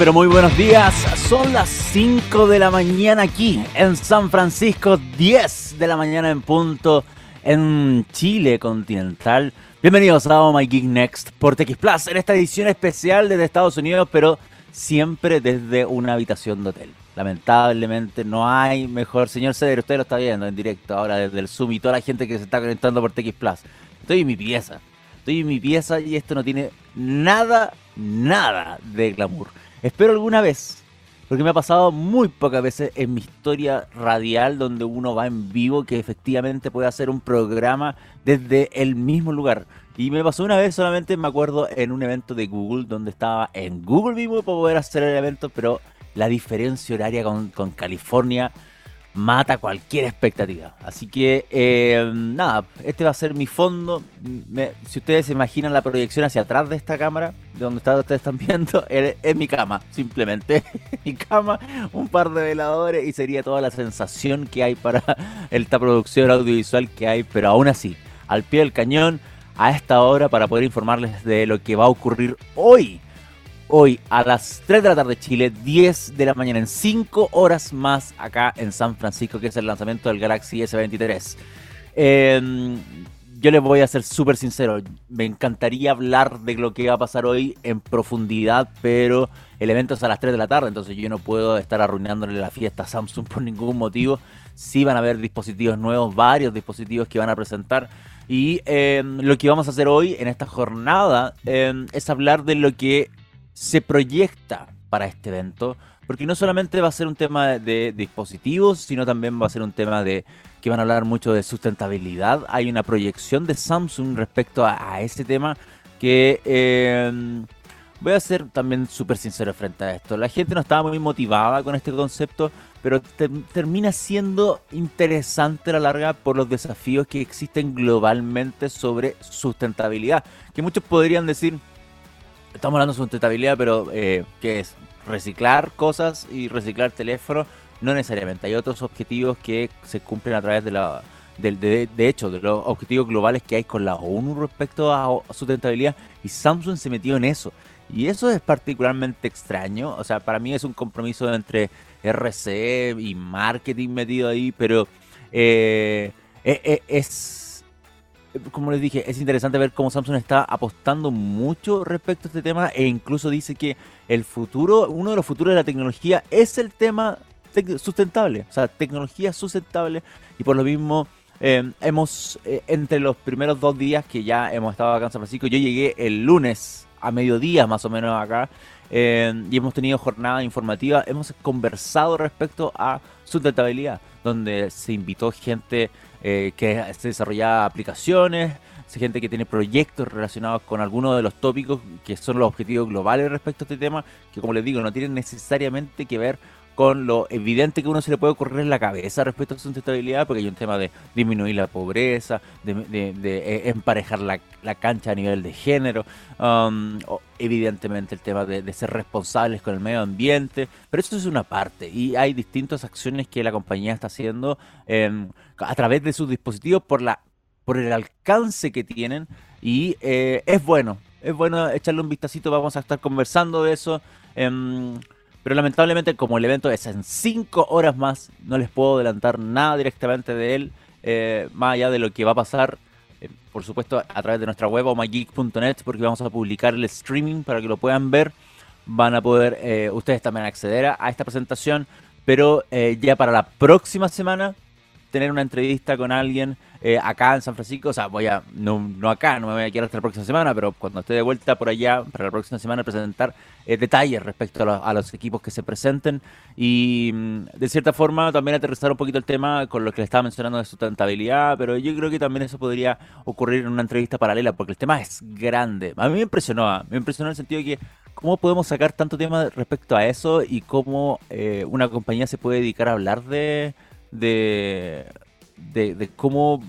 pero muy buenos días. Son las 5 de la mañana aquí en San Francisco, 10 de la mañana en punto en Chile continental. Bienvenidos a Oh My Geek Next por TX Plus en esta edición especial desde Estados Unidos, pero siempre desde una habitación de hotel. Lamentablemente no hay mejor. Señor Ceder, usted lo está viendo en directo ahora desde el Zoom y toda la gente que se está conectando por TX Plus. Estoy en mi pieza. Estoy en mi pieza y esto no tiene nada, nada de glamour. Espero alguna vez, porque me ha pasado muy pocas veces en mi historia radial donde uno va en vivo que efectivamente puede hacer un programa desde el mismo lugar. Y me pasó una vez solamente, me acuerdo, en un evento de Google donde estaba en Google mismo para poder hacer el evento, pero la diferencia horaria con, con California mata cualquier expectativa. Así que, eh, nada, este va a ser mi fondo. si ustedes se imaginan la proyección hacia atrás de esta cámara, de donde ustedes están viendo, es, mi cama, simplemente. mi cama, un par de veladores y sería toda la sensación que hay para esta producción audiovisual que hay, pero aún así, al pie del cañón, a esta hora, para poder informarles de lo que va a ocurrir hoy hoy a las 3 de la tarde Chile, 10 de la mañana, en 5 horas más acá en San Francisco, que es el lanzamiento del Galaxy S23. Em, yo les voy a ser súper sincero, me encantaría hablar de lo que va a pasar hoy en profundidad, pero el evento es a las 3 de la tarde, entonces yo no puedo estar arruinándole la fiesta a Samsung por ningún motivo. Sí van a haber dispositivos nuevos, varios dispositivos que van a presentar. Y em, lo que vamos a hacer hoy en esta jornada em, es hablar de lo que se proyecta para este evento, porque no solamente va a ser un tema de dispositivos, sino también va a ser un tema de que van a hablar mucho de sustentabilidad. Hay una proyección de Samsung respecto a, ese tema que em, voy a ser también súper sincero frente a esto. La gente no estaba muy motivada con este concepto, pero termina siendo interesante a la larga por los desafíos que existen globalmente sobre sustentabilidad. Que muchos podrían decir, estamos hablando de sustentabilidad, pero eh, ¿qué es? Reciclar cosas y reciclar teléfonos, no necesariamente. Hay otros objetivos que se cumplen a través de la... De, de, hecho, de los objetivos globales que hay con la ONU respecto a sustentabilidad, y Samsung se metió en eso. Y eso es particularmente extraño. O sea, para mí es un compromiso entre RC y marketing metido ahí, pero eh, eh, es como les dije, es interesante ver cómo Samsung está apostando mucho respecto a este tema e incluso dice que el futuro, uno de los futuros de la tecnología es el tema sustentable, o sea, tecnología sustentable. Y por lo mismo em, hemos, eh, entre los primeros dos días que ya hemos estado acá en San Francisco, yo llegué el lunes a mediodía más o menos acá em, y hemos tenido jornada informativa, hemos conversado respecto a sustentabilidad, donde se invitó gente eh, que se desarrolla aplicaciones, gente que tiene proyectos relacionados con algunos de los tópicos que son los objetivos globales respecto a este tema, que como les digo, no tienen necesariamente que ver con lo evidente que uno se le puede ocurrir en la cabeza respecto a su sustentabilidad, porque hay un tema de disminuir la pobreza, de, eh, emparejar la, cancha a nivel de género, um, evidentemente el tema de, ser responsables con el medio ambiente, pero eso es una parte y hay distintas acciones que la compañía está haciendo em, a través de sus dispositivos por, la, por el alcance que tienen y eh, es bueno, es bueno echarle un vistacito, vamos a estar conversando de eso. Em, pero lamentablemente, como el evento es en 5 horas más, no les puedo adelantar nada directamente de él, eh, más allá de lo que va a pasar, eh, por supuesto, a través de nuestra web o mygeek.net, porque vamos a publicar el streaming para que lo puedan ver. Van a poder eh, ustedes también acceder a, esta presentación, pero ya para la próxima semana, tener una entrevista con alguien eh, acá en San Francisco, o sea, voy a, no, no, acá, no me voy a quedar hasta la próxima semana, pero cuando esté de vuelta por allá, para la próxima semana, presentar eh, detalles respecto a, los equipos que se presenten y mm, de cierta forma también aterrizar un poquito el tema con lo que le estaba mencionando de sustentabilidad, pero yo creo que también eso podría ocurrir en una entrevista paralela, porque el tema es grande. A mí me impresionó, ¿ah? me impresionó en el sentido de que cómo podemos sacar tanto tema respecto a eso y cómo eh, una compañía se puede dedicar a hablar de de, de, cómo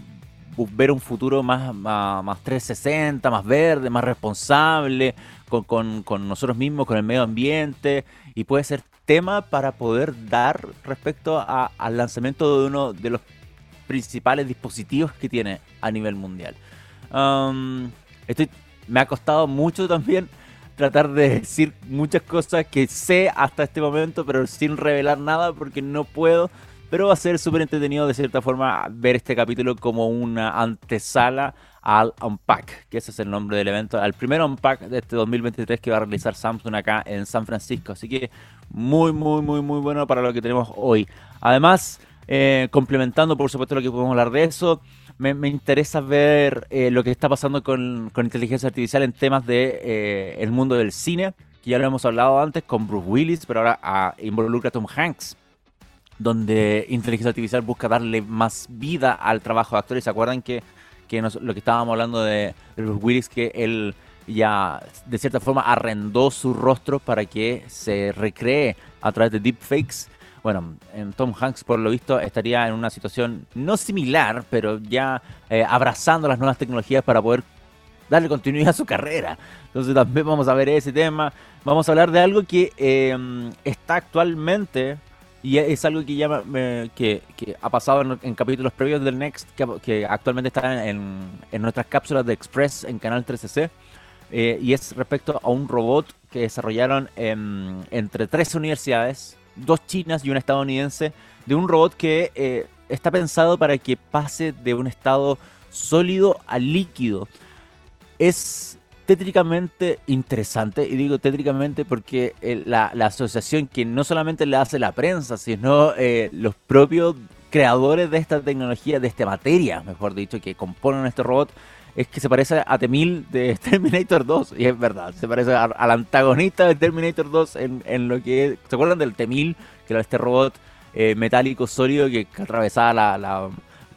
ver un futuro más, más, 360, más verde, más responsable, con, nosotros mismos, con el medio ambiente, y puede ser tema para poder dar respecto al lanzamiento de uno de los principales dispositivos que tiene a nivel mundial. Um, estoy, me ha costado mucho también tratar de decir muchas cosas que sé hasta este momento, pero sin revelar nada porque no puedo. Pero va a ser súper entretenido de cierta forma ver este capítulo como una antesala al Unpack, que ese es el nombre del evento, al primer Unpack de este 2023 que va a realizar Samsung acá en San Francisco. Así que muy, muy, muy, muy bueno para lo que tenemos hoy. Además, eh, complementando por supuesto lo que podemos hablar de eso, me, interesa ver eh, lo que está pasando con, inteligencia artificial en temas de eh, el mundo del cine, que ya lo hemos hablado antes con Bruce Willis, pero ahora ah, involucra a Tom Hanks donde inteligencia artificial busca darle más vida al trabajo de actores. ¿Se acuerdan que, lo que estábamos hablando de, Willis, que él ya de cierta forma arrendó su rostro para que se recree a través de deepfakes? Bueno, en Tom Hanks, por lo visto, estaría en una situación no similar, pero ya eh, abrazando las nuevas tecnologías para poder darle continuidad a su carrera. Entonces también vamos a ver ese tema. Vamos a hablar de algo que eh, está actualmente y es algo que, ya que, ha pasado en, capítulos previos del Next, que, actualmente está en, nuestras cápsulas de Express en Canal 13C. Eh, y es respecto a un robot que desarrollaron entre tres universidades, dos chinas y una estadounidense, de un robot que eh, está pensado para que pase de un estado sólido a líquido. Es tétricamente interesante, y digo tétricamente porque eh, la, asociación que no solamente le hace la prensa, sino eh, los propios creadores de esta tecnología, de esta materia, mejor dicho, que componen este robot, es que se parece a T-1000 de Terminator 2, y es verdad, se parece al antagonista de Terminator 2 en, lo que... ¿Se acuerdan del T-1000? Que era este robot eh, metálico sólido que, atravesaba la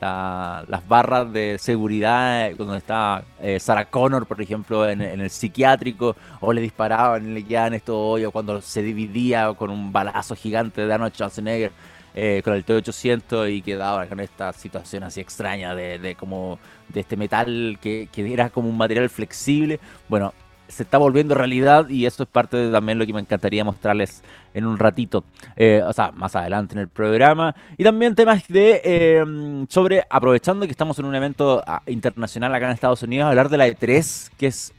las barras de seguridad cuando estaba eh, Sarah Connor, por ejemplo, en, el psiquiátrico, o le disparaban y le quedaban esto o cuando se dividía con un balazo gigante de Arnold Schwarzenegger eh, con el T-800 y quedaba con esta situación así extraña de, de como de este metal que, que era como un material flexible. Bueno, se está volviendo realidad y eso es parte de también lo que me encantaría mostrarles en un ratito, eh, o sea, más adelante en el programa. Y también temas de em, sobre, aprovechando que estamos en un evento ah, internacional acá en Estados Unidos, hablar de la E3, que es,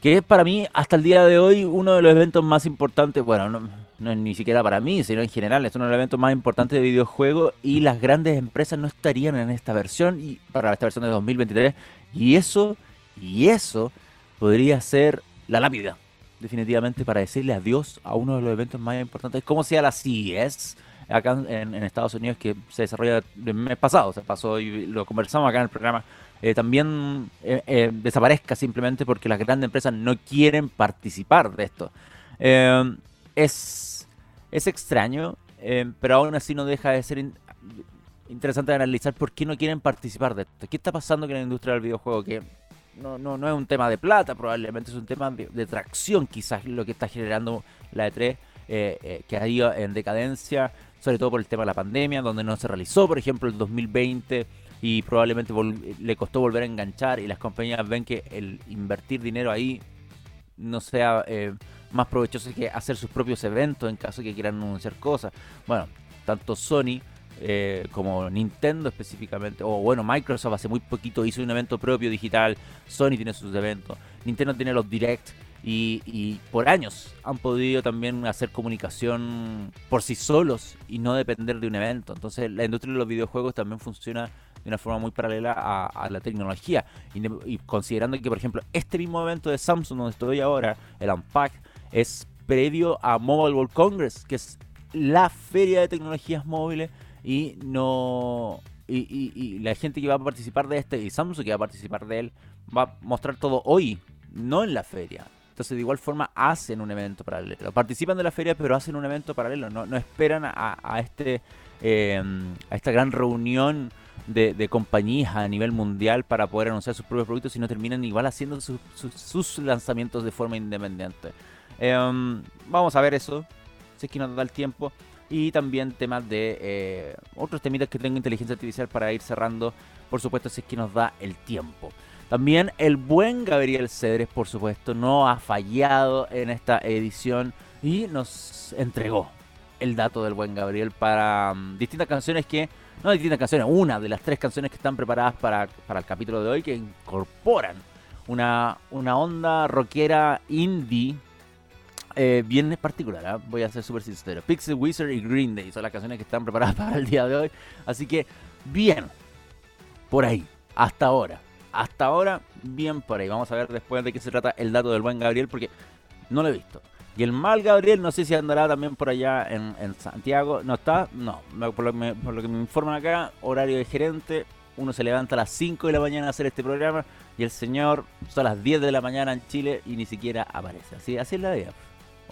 que es para mí hasta el día de hoy uno de los eventos más importantes, bueno, no, no es ni siquiera para mí, sino en general, es uno de los eventos más importantes de videojuegos y las grandes empresas no estarían en esta versión, y para esta versión de 2023, y eso, y eso podría ser la lápida, definitivamente, para decirle adiós a uno de los eventos más importantes, como sea la CES acá en, Estados Unidos, que se desarrolla el mes pasado, se pasó y lo conversamos acá en el programa. Eh, también eh, eh, desaparezca simplemente porque las grandes empresas no quieren participar de esto. es, es extraño, pero aún así no deja de ser interesante analizar por qué no quieren participar de esto. ¿Qué está pasando con la industria del videojuego? Que no, no, no es un tema de plata, probablemente es un tema de, tracción, quizás lo que está generando la E3, eh, eh, que ha ido en decadencia, sobre todo por el tema de la pandemia, donde no se realizó, por ejemplo, el 2020 y probablemente le costó volver a enganchar y las compañías ven que el invertir dinero ahí no sea eh, más provechoso que hacer sus propios eventos en caso de que quieran anunciar cosas. Bueno, tanto Sony eh, como Nintendo específicamente, o bueno, Microsoft hace muy poquito hizo un evento propio digital, Sony tiene sus eventos, Nintendo tiene los Direct y, por años han podido también hacer comunicación por sí solos y no depender de un evento. Entonces la industria de los videojuegos también funciona de una forma muy paralela a, la tecnología. Y, considerando que, por ejemplo, este mismo evento de Samsung donde estoy ahora, el Unpack, es previo a Mobile World Congress, que es la feria de tecnologías móviles y no y, la gente que va a participar de este y Samsung que va a participar de él va a mostrar todo hoy, no en la feria. Entonces de igual forma hacen un evento paralelo. Participan de la feria pero hacen un evento paralelo. No, no esperan a, este em, a esta gran reunión de, compañías a nivel mundial para poder anunciar sus propios productos, sino terminan igual haciendo sus lanzamientos de forma independiente. Em, vamos a ver eso, si es que nos da el tiempo y también temas de eh, otros temitas que tengo inteligencia artificial para ir cerrando, por supuesto, si es que nos da el tiempo. También el buen Gabriel Cedres, por supuesto, no ha fallado en esta edición y nos entregó el dato del buen Gabriel para mm, distintas canciones que, no distintas canciones, una de las tres canciones que están preparadas para, para el capítulo de hoy que incorporan una, una onda rockera indie eh, bien particular, ¿ah? voy a ser súper sincero. Pixel Wizard y Green Day son las canciones que están preparadas para el día de hoy. Así que, bien, por ahí, hasta ahora. Hasta ahora, bien por ahí. Vamos a ver después de qué se trata el dato del buen Gabriel, porque no lo he visto. Y el mal Gabriel, no sé si andará también por allá en, Santiago. ¿No está? No. Por lo, que me informan acá, horario de gerente. Uno se levanta a las 5 de la mañana a hacer este programa. Y el señor son las 10 de la mañana en Chile y ni siquiera aparece. Así, así es la vida.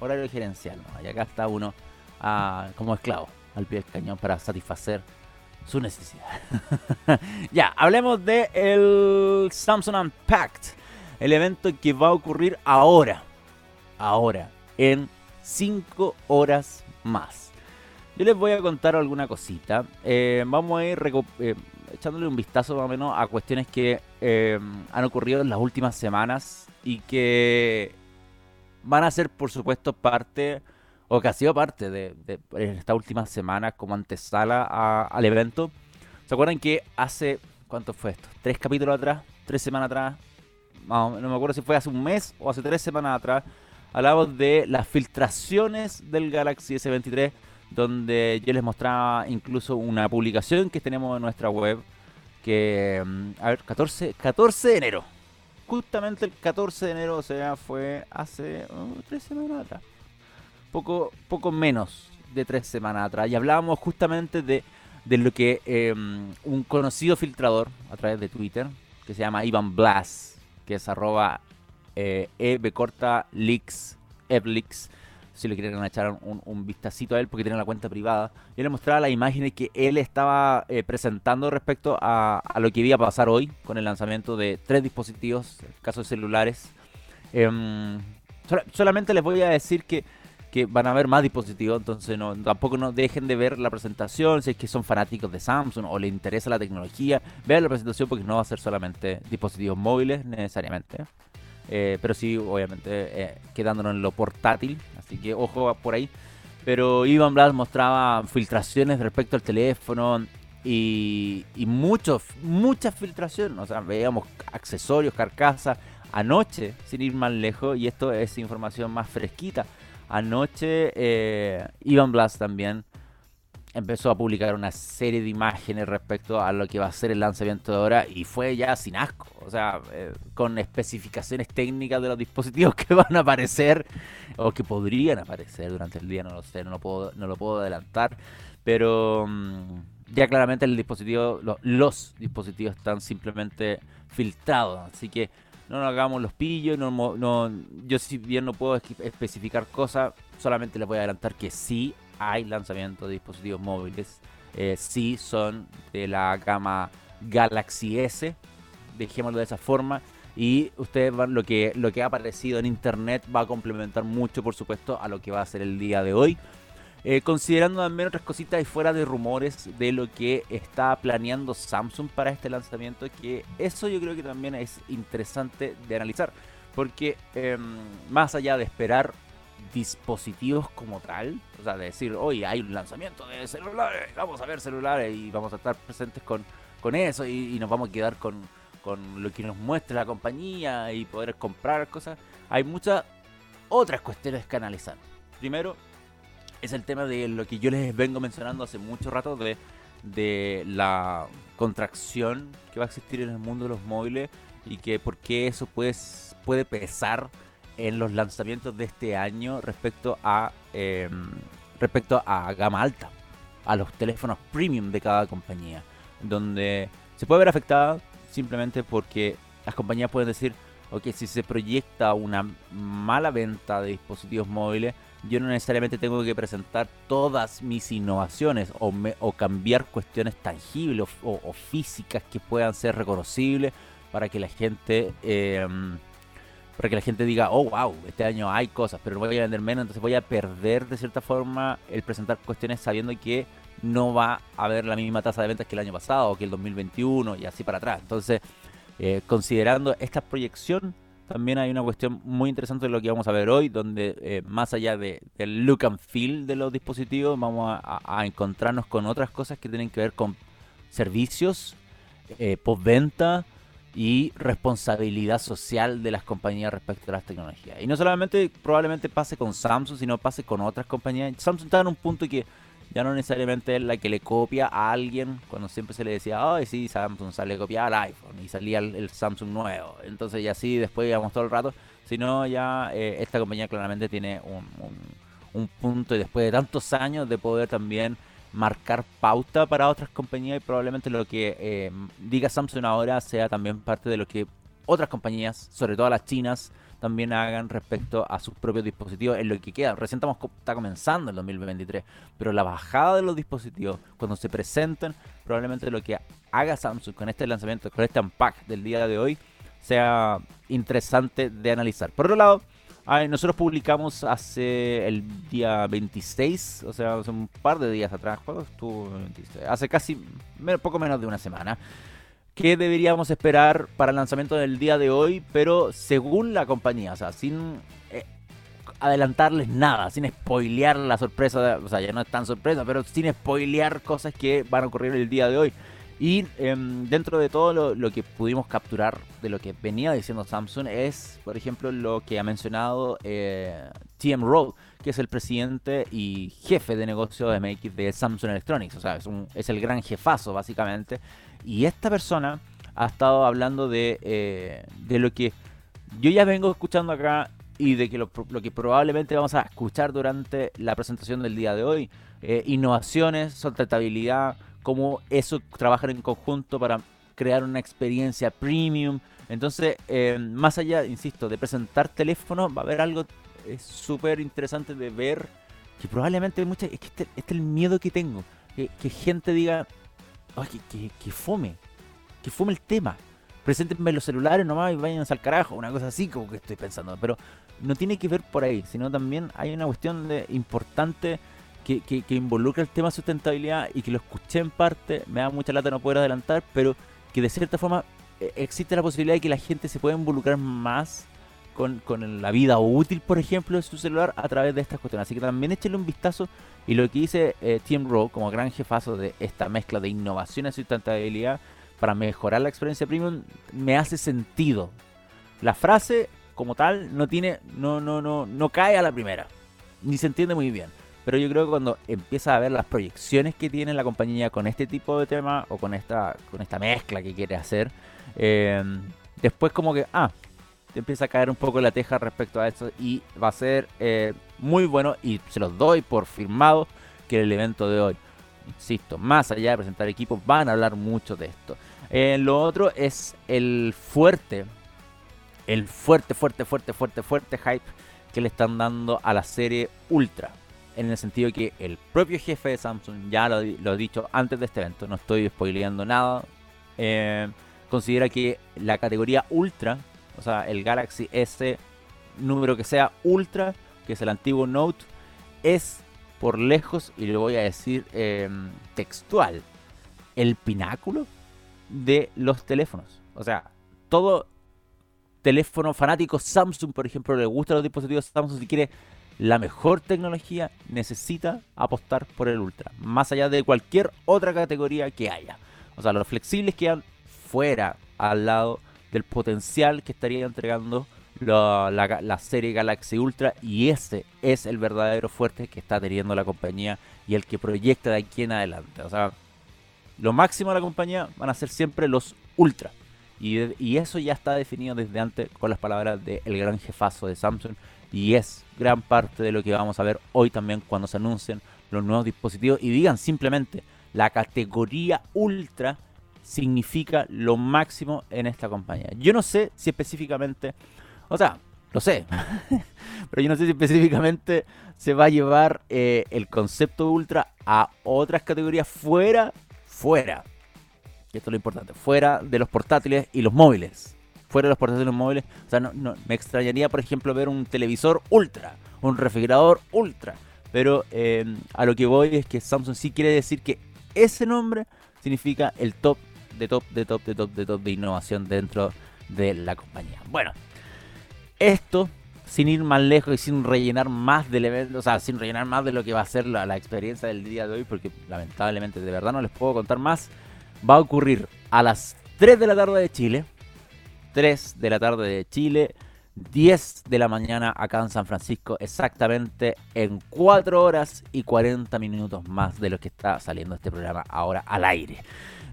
Horario gerencial. Y acá está uno ah, como esclavo al pie del cañón para satisfacer su necesidad. ya, hablemos de el Samsung Unpacked. El evento que va a ocurrir ahora. Ahora en 5 horas más. Yo les voy a contar alguna cosita. Eh, vamos a ir eh, echándole un vistazo más o menos a cuestiones que eh, han ocurrido en las últimas semanas y que van a ser, por supuesto, parte, o que ha sido parte de, estas últimas semanas como antesala al evento. ¿Se acuerdan que hace, ¿cuánto fue esto? ¿Tres capítulos atrás? ¿Tres semanas atrás? No, no me acuerdo si fue hace un mes o hace tres semanas atrás hablamos de las filtraciones del Galaxy S23, donde yo les mostraba incluso una publicación que tenemos en nuestra web, que, mm, a ver, 14, 14 de enero. Justamente el 14 de enero, o sea, fue hace oh, tres semanas atrás. Poco, poco menos de tres semanas atrás. Y hablábamos justamente de, de lo que em, un conocido filtrador a través de Twitter, que se llama Ivan Blas, que es arroba eh, e corta leaks, Eblix, si le quieren echar un, un, vistacito a él porque tiene la cuenta privada. Yo le mostraba las imágenes que él estaba eh, presentando respecto a, lo que iba a pasar hoy con el lanzamiento de tres dispositivos, casos celulares. Em, solamente les voy a decir que, que, van a haber más dispositivos, entonces tampoco no dejen de ver la presentación si es que son fanáticos de Samsung o les interesa la tecnología. Vean la presentación porque no va a ser solamente dispositivos móviles necesariamente. Eh, pero sí, obviamente, eh, quedándonos en lo portátil. Así que ojo por ahí. Pero Ivan Blas mostraba filtraciones respecto al teléfono y, y muchos, muchas filtraciones. O sea, veíamos accesorios, carcasas. Anoche, sin ir más lejos, y esto es información más fresquita. Anoche, eh, Ivan Blas también empezó a publicar una serie de imágenes respecto a lo que va a ser el lanzamiento de ahora y fue ya sin asco, o sea, eh, con especificaciones técnicas de los dispositivos que van a aparecer o que podrían aparecer durante el día, no lo sé, no lo puedo, no lo puedo adelantar, pero mm, ya claramente el dispositivo, los dispositivos están simplemente filtrados, así que no nos hagamos los pillos, no, no, yo si bien no puedo especificar cosas, solamente les voy a adelantar que sí hay lanzamiento de dispositivos móviles. Eh, sí son de la gama Galaxy S, dejémoslo de esa forma. Y ustedes van, lo que, lo que ha aparecido en internet va a complementar mucho, por supuesto, a lo que va a ser el día de hoy. Eh, considerando también otras cositas y fuera de rumores de lo que está planeando Samsung para este lanzamiento, que eso yo creo que también es interesante de analizar, porque em, más allá de esperar dispositivos como tal, o sea, de decir, hoy hay un lanzamiento de celulares, vamos a ver celulares y vamos a estar presentes con, con eso y, nos vamos a quedar con, con, lo que nos muestre la compañía y poder comprar cosas. Hay muchas otras cuestiones que analizar. Primero, es el tema de lo que yo les vengo mencionando hace mucho rato de, de la contracción que va a existir en el mundo de los móviles y que por qué eso pues, puede pesar en los lanzamientos de este año respecto a em, respecto a gama alta, a los teléfonos premium de cada compañía, donde se puede ver afectada simplemente porque las compañías pueden decir, ok, si se proyecta una mala venta de dispositivos móviles, yo no necesariamente tengo que presentar todas mis innovaciones o, o cambiar cuestiones tangibles o, físicas que puedan ser reconocibles para que la gente eh, para que la gente diga, oh, wow, este año hay cosas, pero no voy a vender menos, entonces voy a perder de cierta forma el presentar cuestiones sabiendo que no va a haber la misma tasa de ventas que el año pasado o que el 2021 y así para atrás. Entonces, eh, considerando esta proyección, también hay una cuestión muy interesante de lo que vamos a ver hoy, donde eh, más allá de, del look and feel de los dispositivos, vamos a, encontrarnos con otras cosas que tienen que ver con servicios, eh, postventa, y responsabilidad social de las compañías respecto a las tecnologías. Y no solamente probablemente pase con Samsung, sino pase con otras compañías. Samsung está en un punto que ya no necesariamente es la que le copia a alguien, cuando siempre se le decía, ay, sí, Samsung sale copiar al iPhone y salía el, Samsung nuevo. Entonces, y así después íbamos todo el rato, sino ya eh, esta compañía claramente tiene un, un, punto y después de tantos años de poder también marcar pauta para otras compañías y probablemente lo que eh, diga Samsung ahora sea también parte de lo que otras compañías, sobre todo las chinas, también hagan respecto a sus propios dispositivos en lo que queda. Recién estamos, está comenzando el 2023, pero la bajada de los dispositivos, cuando se presenten, probablemente lo que haga Samsung con este lanzamiento, con este unpack del día de hoy, sea interesante de analizar. Por otro lado, nosotros publicamos hace el día 26, o sea, hace un par de días atrás, ¿cuándo estuvo? Hace casi poco menos de una semana qué deberíamos esperar para el lanzamiento del día de hoy, pero según la compañía, o sea, sin eh, adelantarles nada, sin spoilear la sorpresa, o sea, ya no es tan sorpresa, pero sin spoilear cosas que van a ocurrir el día de hoy. Y em, dentro de todo lo, que pudimos capturar de lo que venía diciendo Samsung es, por ejemplo, lo que ha mencionado eh, TM Rowe, que es el presidente y jefe de negocio de MX de Samsung Electronics. O sea, es, un, el gran jefazo, básicamente. Y esta persona ha estado hablando de, eh, de lo que yo ya vengo escuchando acá y de que lo, que probablemente vamos a escuchar durante la presentación del día de hoy. Eh, innovaciones, sustentabilidad, cómo eso trabajar en conjunto para crear una experiencia premium. Entonces, eh, más allá, insisto, de presentar teléfono, va a haber algo súper interesante de ver que probablemente mucha, es que este, este, es el miedo que tengo. Que, que gente diga, que, que, fome, que fome el tema. Preséntenme los celulares nomás y vayan al carajo, una cosa así como que estoy pensando. Pero no tiene que ver por ahí, sino también hay una cuestión de, importante que, que, involucra el tema de sustentabilidad y que lo escuché en parte, me da mucha lata no poder adelantar, pero que de cierta forma eh, existe la posibilidad de que la gente se pueda involucrar más con, con, la vida útil, por ejemplo, de su celular a través de estas cuestiones. Así que también échenle un vistazo. Y lo que dice eh, Tim Rowe como gran jefazo de esta mezcla de innovación y sustentabilidad para mejorar la experiencia premium me hace sentido. La frase como tal no tiene, no, no, no, no cae a la primera. Ni se entiende muy bien. Pero yo creo que cuando empieza a ver las proyecciones que tiene la compañía con este tipo de tema o con esta, con esta mezcla que quiere hacer, eh, después como que, ah, te empieza a caer un poco la teja respecto a eso y va a ser eh, muy bueno y se los doy por firmado que el evento de hoy, insisto, más allá de presentar equipos, van a hablar mucho de esto. Eh, lo otro es el fuerte, el fuerte, fuerte, fuerte, fuerte, fuerte hype que le están dando a la serie Ultra. En el sentido que el propio jefe de Samsung ya lo, lo ha dicho antes de este evento, no estoy spoileando nada. Eh, considera que la categoría Ultra o sea, el Galaxy S número que sea Ultra, que es el antiguo Note, es por lejos, y lo voy a decir em, textual, el pináculo de los teléfonos. O sea, todo teléfono fanático Samsung, por ejemplo, le gusta los dispositivos Samsung, si quiere la mejor tecnología, necesita apostar por el Ultra, más allá de cualquier otra categoría que haya. O sea, los flexibles quedan fuera al lado del potencial que estaría entregando la, serie Galaxy Ultra y ese es el verdadero fuerte que está teniendo la compañía y el que proyecta de aquí en adelante. O sea, lo máximo de la compañía van a ser siempre los Ultra. Y, eso ya está definido desde antes con las palabras del gran jefazo de Samsung. Y es gran parte de lo que vamos a ver hoy también cuando se anuncien los nuevos dispositivos y digan simplemente la categoría Ultra significa lo máximo en esta compañía. Yo no sé si específicamente, o sea, lo sé, pero yo no sé si específicamente se va a llevar eh, el concepto Ultra a otras categorías fuera, fuera. esto es lo importante, fuera de los portátiles y los móviles. Fuera de los portátiles móviles. O sea, no, me extrañaría, por ejemplo, ver un televisor Ultra, un refrigerador Ultra. Pero eh, a lo que voy es que Samsung sí quiere decir que ese nombre significa el top de top, de top, de top, de top de innovación dentro de la compañía. Bueno, esto sin ir más lejos y sin rellenar más del evento, o sea, sin rellenar más de lo que va a ser la, la, experiencia del día de hoy, porque lamentablemente de verdad no les puedo contar más, va a ocurrir a las 3 de la tarde de Chile, 3 de la tarde de Chile, 10 de la mañana acá en San Francisco, exactamente en 4 horas y 40 minutos más de lo que está saliendo este programa ahora al aire.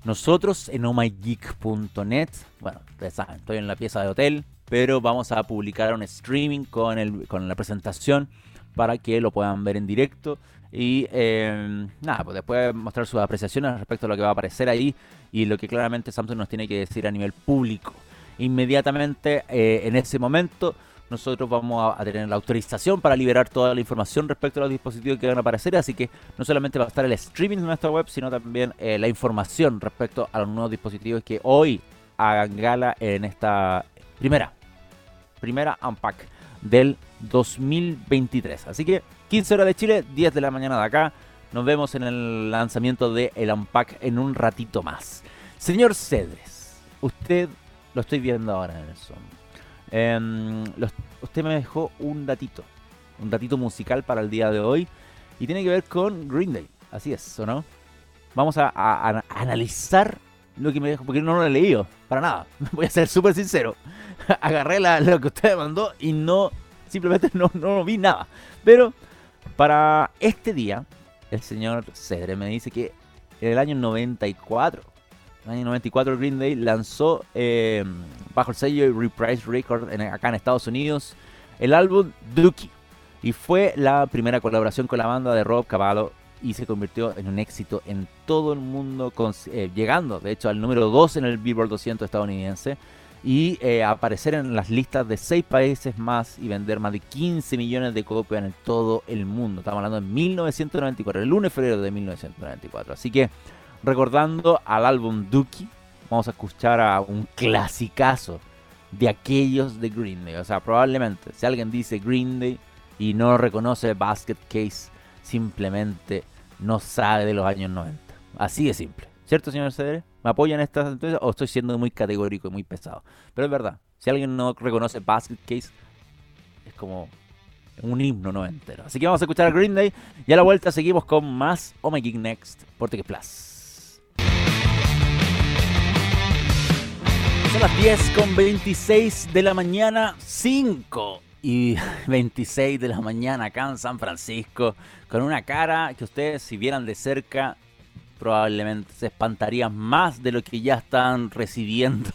Nosotros en omygeek.net, bueno, ustedes estoy en la pieza de hotel, pero vamos a publicar un streaming con, el, con la presentación para que lo puedan ver en directo. Y eh, nada, pues después mostrar sus apreciaciones respecto a lo que va a aparecer ahí y lo que claramente Samsung nos tiene que decir a nivel público. Inmediatamente eh, en ese momento nosotros vamos a, tener la autorización para liberar toda la información respecto a los dispositivos que van a aparecer, así que no solamente va a estar el streaming de nuestra web, sino también eh, la información respecto a los nuevos dispositivos que hoy hagan gala en esta primera, primera unpack del 2023. Así que 15 horas de Chile, 10 de la mañana de acá. Nos vemos en el lanzamiento de Unpack en un ratito más. Señor Cedres, usted lo estoy viendo ahora en el Zoom. Em, usted me dejó un datito, un datito musical para el día de hoy y tiene que ver con Green Day. Así es, ¿o no? Vamos a, analizar lo que me dejó, porque no lo he leído, para nada. Voy a ser súper sincero. Agarré lo que usted me mandó y no, simplemente no, no vi nada. Pero para este día, el señor Cedre me dice que en el año 94, el año 94 Green Day lanzó eh, bajo el sello Reprise Record acá en Estados Unidos el álbum Dookie. Y fue la primera colaboración con la banda de Rob Cavallo y se convirtió en un éxito en todo el mundo, eh, llegando de hecho al número 2 en el Billboard 200 estadounidense y eh, aparecer en las listas de 6 países más y vender más de 15 millones de copias en todo el mundo. Estamos hablando de 1994, el 1 de febrero de 1994. Así que recordando al álbum Dookie, vamos a escuchar a un clasicazo de aquellos de Green Day. O sea, probablemente si alguien dice Green Day y no reconoce Basket Case, simplemente no sabe de los años 90. Así de simple. ¿Cierto, señor Cedere? ¿Me apoyan estas entonces o estoy siendo muy categórico y muy pesado? Pero es verdad, si alguien no reconoce Basket Case, es como un himno no entero. Así que vamos a escuchar a Green Day y a la vuelta seguimos con más Oh My Geek Next por Plus. Son las 10 con 26 de la mañana, 5 y 26 de la mañana acá en San Francisco, con una cara que ustedes si vieran de cerca probablemente se espantarían más de lo que ya están recibiendo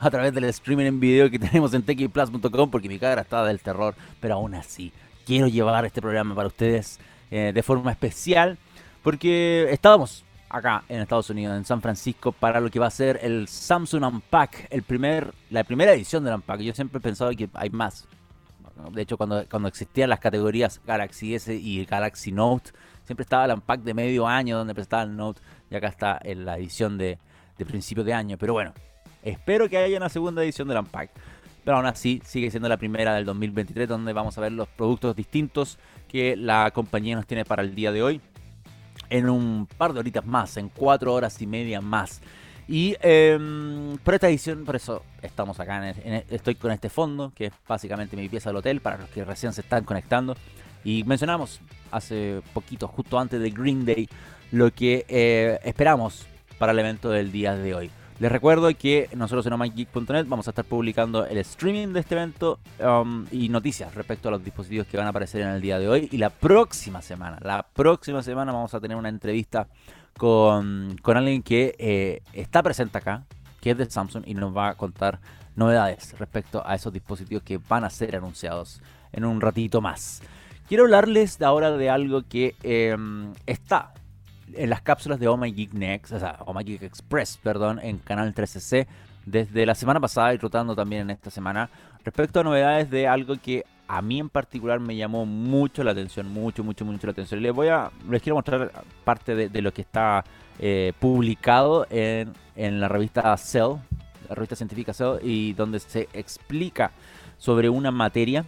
a través del streaming en video que tenemos en techplus.com porque mi cara está del terror, pero aún así quiero llevar este programa para ustedes eh, de forma especial porque estábamos acá en Estados Unidos, en San Francisco, para lo que va a ser el Samsung Unpack, el primer, la primera edición del Unpack. Yo siempre he pensado que hay más. De hecho, cuando, cuando existían las categorías Galaxy S y Galaxy Note, Siempre estaba el Unpack de medio año donde presentaba el Note y acá está en la edición de, de principio de año. Pero bueno, espero que haya una segunda edición del Unpack. Pero aún así sigue siendo la primera del 2023 donde vamos a ver los productos distintos que la compañía nos tiene para el día de hoy. En un par de horitas más, en cuatro horas y media más. Y eh, por esta edición, por eso estamos acá, estoy con este fondo, que es básicamente mi pieza del hotel, para los que recién se están conectando. Y mencionamos hace poquito, justo antes de Green Day, lo que eh, esperamos para el evento del día de hoy. Les recuerdo que nosotros en omygeek.net vamos a estar publicando el streaming de este evento um, y noticias respecto a los dispositivos que van a aparecer en el día de hoy. Y la próxima semana, la próxima semana vamos a tener una entrevista con, con alguien que eh, está presente acá, que es de Samsung y nos va a contar novedades respecto a esos dispositivos que van a ser anunciados en un ratito más. Quiero hablarles ahora de algo que em, está en las cápsulas de Oh Geek Next, o sea, Oh Geek Express, perdón, en Canal 13C desde la semana pasada y rotando también en esta semana respecto a novedades de algo que a mí en particular me llamó mucho la atención, mucho, mucho, mucho la atención. Les voy a, les quiero mostrar parte de, lo que está eh, publicado en, en la revista Cell, la revista científica Cell, y donde se explica sobre una materia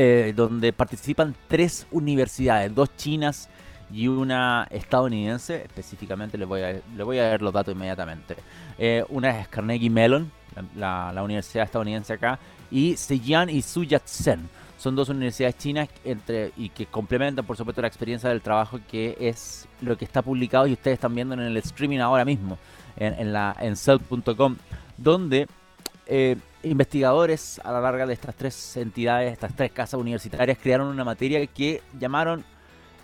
eh, donde participan tres universidades, dos chinas y una estadounidense. Específicamente les voy a, les voy a ver los datos inmediatamente. Eh, una es Carnegie Mellon, la, universidad estadounidense acá, y Zhejiang y Suyat-sen. Son dos universidades chinas entre, y que complementan, por supuesto, la experiencia del trabajo que es lo que está publicado y ustedes están viendo en el streaming ahora mismo, en, en, la, cell.com, donde eh, investigadores a la larga de estas tres entidades, estas tres casas universitarias, crearon una materia que llamaron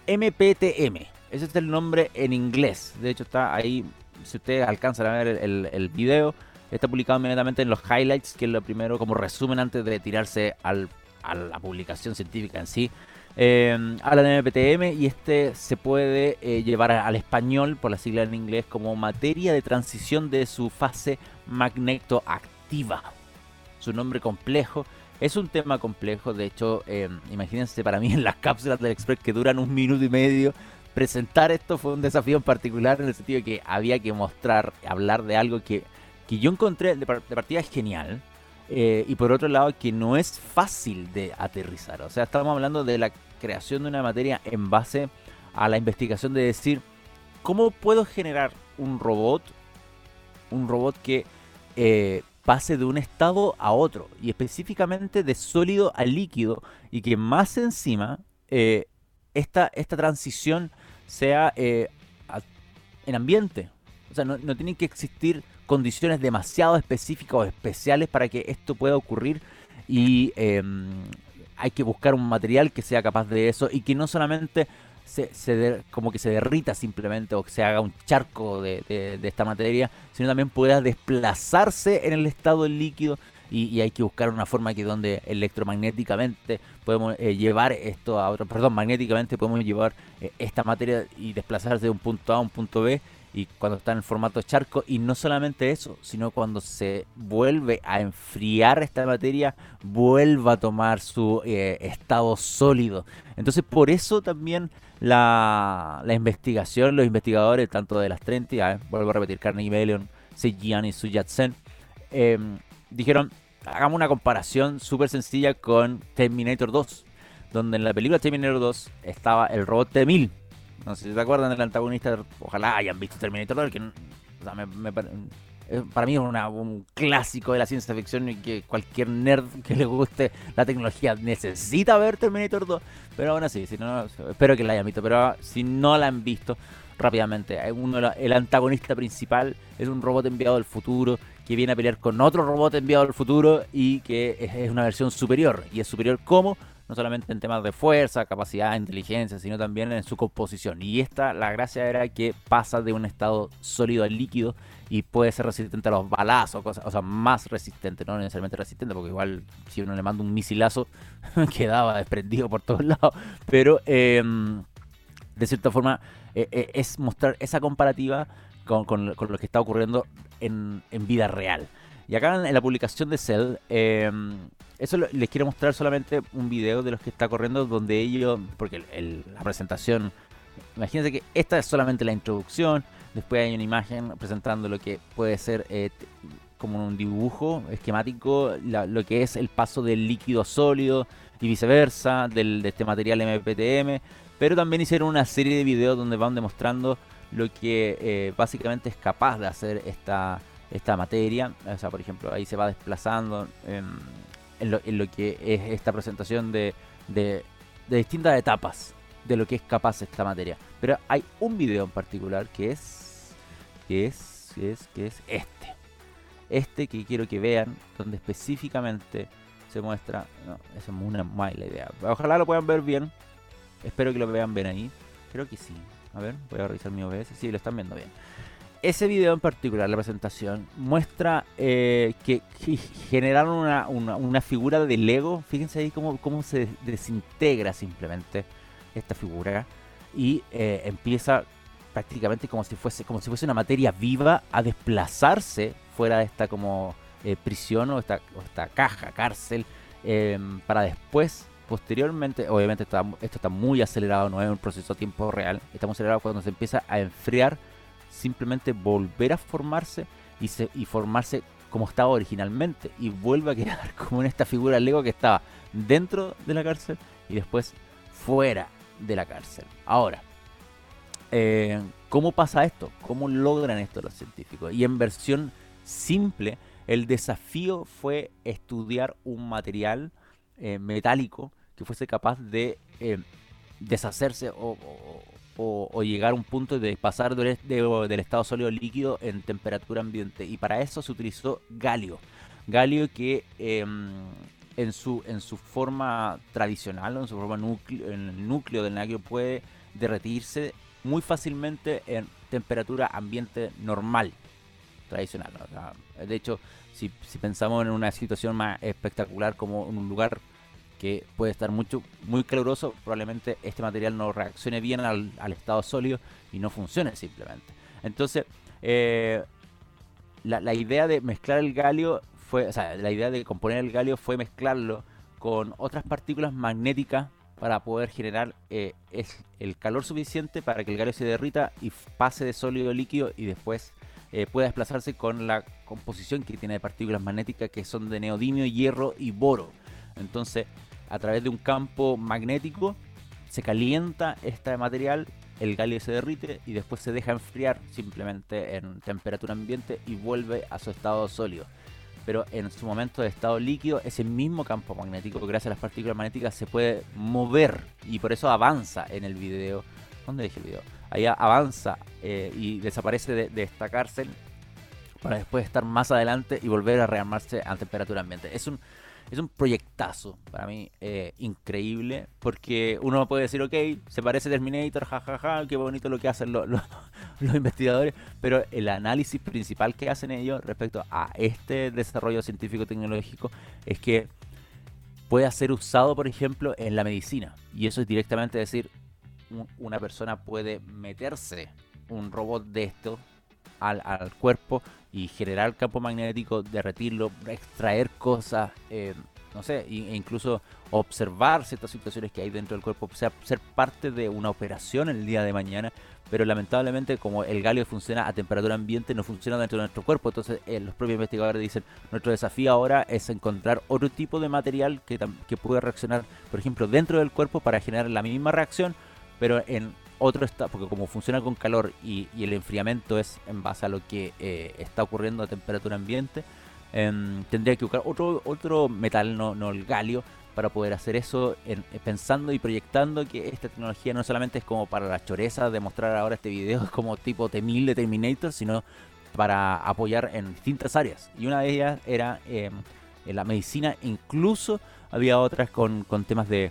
MPTM. Ese es el nombre en inglés. De hecho, está ahí, si ustedes alcanzan a ver el, video, está publicado inmediatamente en los highlights, que es lo primero como resumen antes de tirarse al, a la publicación científica en sí. Eh, habla de MPTM y este se puede eh, llevar al español, por la sigla en inglés, como materia de transición de su fase magnetoactiva. Su nombre complejo. Es un tema complejo, de hecho, eh, imagínense para mí en las cápsulas del Express que duran un minuto y medio, presentar esto fue un desafío en particular en el sentido de que había que mostrar, hablar de algo que, que yo encontré de, partida genial, eh, y por otro lado que no es fácil de aterrizar. O sea, estamos hablando de la creación de una materia en base a la investigación de decir, ¿cómo puedo generar un robot? Un robot que eh, pase de un estado a otro y específicamente de sólido a líquido y que más encima eh, esta, esta transición sea en ambiente. O sea, no, no tienen que existir condiciones demasiado específicas o especiales para que esto pueda ocurrir y em, hay que buscar un material que sea capaz de eso y que no solamente se, como que se derrita simplemente o que se haga un charco de, esta materia, sino también pueda desplazarse en el estado líquido y, hay que buscar una forma que donde electromagnéticamente podemos eh, llevar esto a otro, perdón, magnéticamente podemos llevar eh, esta materia y desplazarse de un punto A a un punto B y cuando está en el formato charco y no solamente eso, sino cuando se vuelve a enfriar esta materia, vuelva a tomar su eh, estado sólido. Entonces por eso también la, investigación, los investigadores, tanto de las 30, vuelvo a repetir, Carnegie Mellon, Seijian y Suyat-sen, em, dijeron, hagamos una comparación súper sencilla con Terminator 2, donde en la película Terminator 2 estaba el robot T-1000 no sé si te acuerdan del antagonista. Ojalá hayan visto Terminator 2, que para mí es un clásico de la ciencia ficción y que cualquier nerd que le guste la tecnología necesita ver Terminator 2. Pero aún así, si no, espero que la hayan visto. Pero si no la han visto, rápidamente. Uno, el antagonista principal es un robot enviado del futuro que viene a pelear con otro robot enviado del futuro y que es, una versión superior. ¿Y es superior como no solamente en temas de fuerza, capacidad, inteligencia, sino también en su composición. Y esta, la gracia era que pasa de un estado sólido al líquido y puede ser resistente a los balazos, cosas, o sea, más resistente, no necesariamente resistente, porque igual si uno le manda un misilazo quedaba desprendido por todos lados. Pero em, de cierta forma eh, eh, es mostrar esa comparativa con, lo que está ocurriendo en, en vida real. Y acá en, la publicación de Cell, em, eso les quiero mostrar solamente un video de los que está corriendo donde ellos, porque la presentación, imagínense que esta es solamente la introducción, después hay una imagen presentando lo que puede ser eh, como un dibujo esquemático, lo que es el paso del líquido a sólido y viceversa, del, de este material MPTM, pero también hicieron una serie de videos donde van demostrando lo que eh, básicamente es capaz de hacer esta, esta materia, o sea, por ejemplo, ahí se va desplazando en lo, que es esta presentación de, de, distintas etapas de lo que es capaz esta materia. Pero hay un video en particular que es, que es, que es, que es este. Este que quiero que vean, donde específicamente se muestra. No, esa es una mala idea. Ojalá lo puedan ver bien. Espero que lo vean bien ahí. Creo que sí. A ver, voy a revisar mi OBS. Sí, lo están viendo bien ese video en particular, la presentación, muestra eh, que, generaron una, figura de Lego. Fíjense ahí cómo, cómo se desintegra simplemente esta figura y eh, empieza prácticamente como si fuese como si fuese una materia viva a desplazarse fuera de esta como eh, prisión o esta, esta caja, cárcel, em, para después posteriormente, obviamente esto está muy acelerado, no es un proceso a tiempo real, estamos acelerados cuando se empieza a enfriar simplemente volver a formarse y, y formarse como estaba originalmente y vuelve a quedar como en esta figura Lego que estaba dentro de la cárcel y después fuera de la cárcel. Ahora, eh, ¿cómo pasa esto? ¿Cómo logran esto los científicos? Y en versión simple, el desafío fue estudiar un material eh, metálico que fuese capaz de eh, deshacerse o, llegar a un punto de pasar del, estado sólido líquido en temperatura ambiente. Y para eso se utilizó galio. galio que em, en, su, en su forma tradicional, en su forma núcleo, en el núcleo del galio puede derretirse muy fácilmente en temperatura ambiente normal, tradicional. de hecho, si, pensamos en una situación más espectacular como en un lugar que puede estar mucho, muy caluroso, probablemente este material no reaccione bien al, estado sólido y no funcione simplemente. Entonces, eh, la, la, idea de mezclar el galio fue, o sea, la idea de componer el galio fue mezclarlo con otras partículas magnéticas para poder generar eh, es el calor suficiente para que el galio se derrita y pase de sólido a líquido y después eh, pueda desplazarse con la composición que tiene de partículas magnéticas que son de neodimio, hierro y boro. Entonces, a través de un campo magnético se calienta este material, el galio se derrite y después se deja enfriar simplemente en temperatura ambiente y vuelve a su estado sólido pero en su momento de estado líquido, ese mismo campo magnético, gracias a las partículas magnéticas, se puede mover y por eso avanza en el video. ¿Dónde dejé el video? Ahí avanza eh, y desaparece de, esta cárcel para después estar más adelante y volver a rearmarse a temperatura ambiente. Es un, es un proyectazo para mí eh, increíble porque uno puede decir, ok, se parece Terminator, jajaja, ja, ja, qué bonito lo que hacen los, los, investigadores, pero el análisis principal que hacen ellos respecto a este desarrollo científico-tecnológico es que puede ser usado, por ejemplo, en la medicina. Y eso es directamente decir, una persona puede meterse un robot de esto al, al cuerpo y generar campo magnético, derretirlo, extraer cosas, eh, no sé, e incluso observar ciertas situaciones que hay dentro del cuerpo, o sea, ser parte de una operación el día de mañana, pero lamentablemente como el galio funciona a temperatura ambiente, no funciona dentro de nuestro cuerpo, entonces eh, los propios investigadores dicen, nuestro desafío ahora es encontrar otro tipo de material que, que pueda reaccionar, por ejemplo, dentro del cuerpo para generar la misma reacción, pero en otro está, porque como funciona con calor y, el enfriamiento es en base a lo que eh, está ocurriendo a temperatura ambiente, em, tendría que buscar otro, otro metal, no, el galio, para poder hacer eso, eh, pensando y proyectando que esta tecnología no solamente es como para la choreza de mostrar ahora este video, como tipo T-1000 de Terminator, sino para apoyar en distintas áreas. Y una de ellas era em, en la medicina, incluso había otras con, con temas de,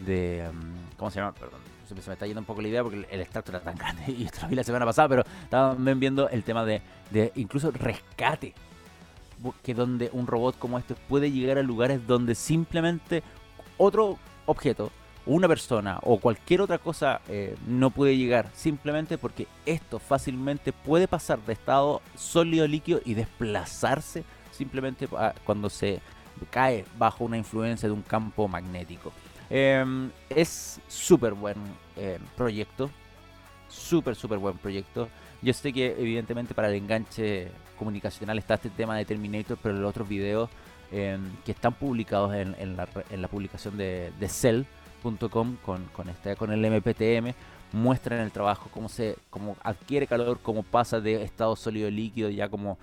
de em, ¿cómo se llama? Perdón se me está yendo un poco la idea porque el extracto era tan grande y esto lo vi la semana pasada, pero estaba viendo el tema de, incluso rescate. Que donde un robot como este puede llegar a lugares donde simplemente otro objeto, una persona o cualquier otra cosa eh, no puede llegar. Simplemente porque esto fácilmente puede pasar de estado sólido líquido y desplazarse simplemente cuando se cae bajo una influencia de un campo magnético. Em, es súper buen eh, proyecto. Súper, súper buen proyecto. Yo sé que evidentemente para el enganche comunicacional está este tema de Terminator, pero los otros videos em, que están publicados en, la, publicación de, Cell.com con, con, este, el MPTM muestran el trabajo, cómo se cómo adquiere calor, cómo pasa de estado sólido líquido, ya como...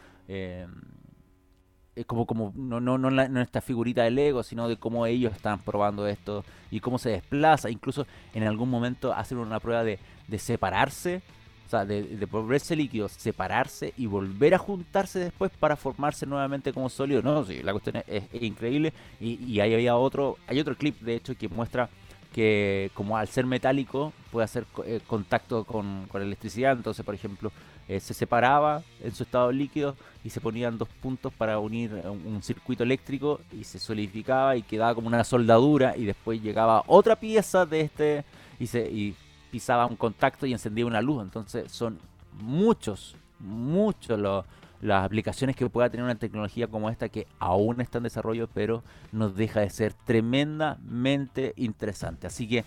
Eh, como, como no, no, no, no esta figurita de Lego, sino de cómo ellos están probando esto y cómo se desplaza. Incluso en algún momento hacen una prueba de, de separarse, o sea, de, de volverse líquido, separarse y volver a juntarse después para formarse nuevamente como sólido. No, sí, la cuestión es, increíble. Y, y, ahí había otro, hay otro clip de hecho que muestra que como al ser metálico puede hacer eh, contacto con, con electricidad. Entonces, por ejemplo, eh, se separaba en su estado líquido y se ponían dos puntos para unir un, circuito eléctrico y se solidificaba y quedaba como una soldadura y después llegaba otra pieza de este y se pisaba un contacto y encendía una luz. Entonces son muchos, muchos las aplicaciones que pueda tener una tecnología como esta que aún está en desarrollo, pero nos deja de ser tremendamente interesante. Así que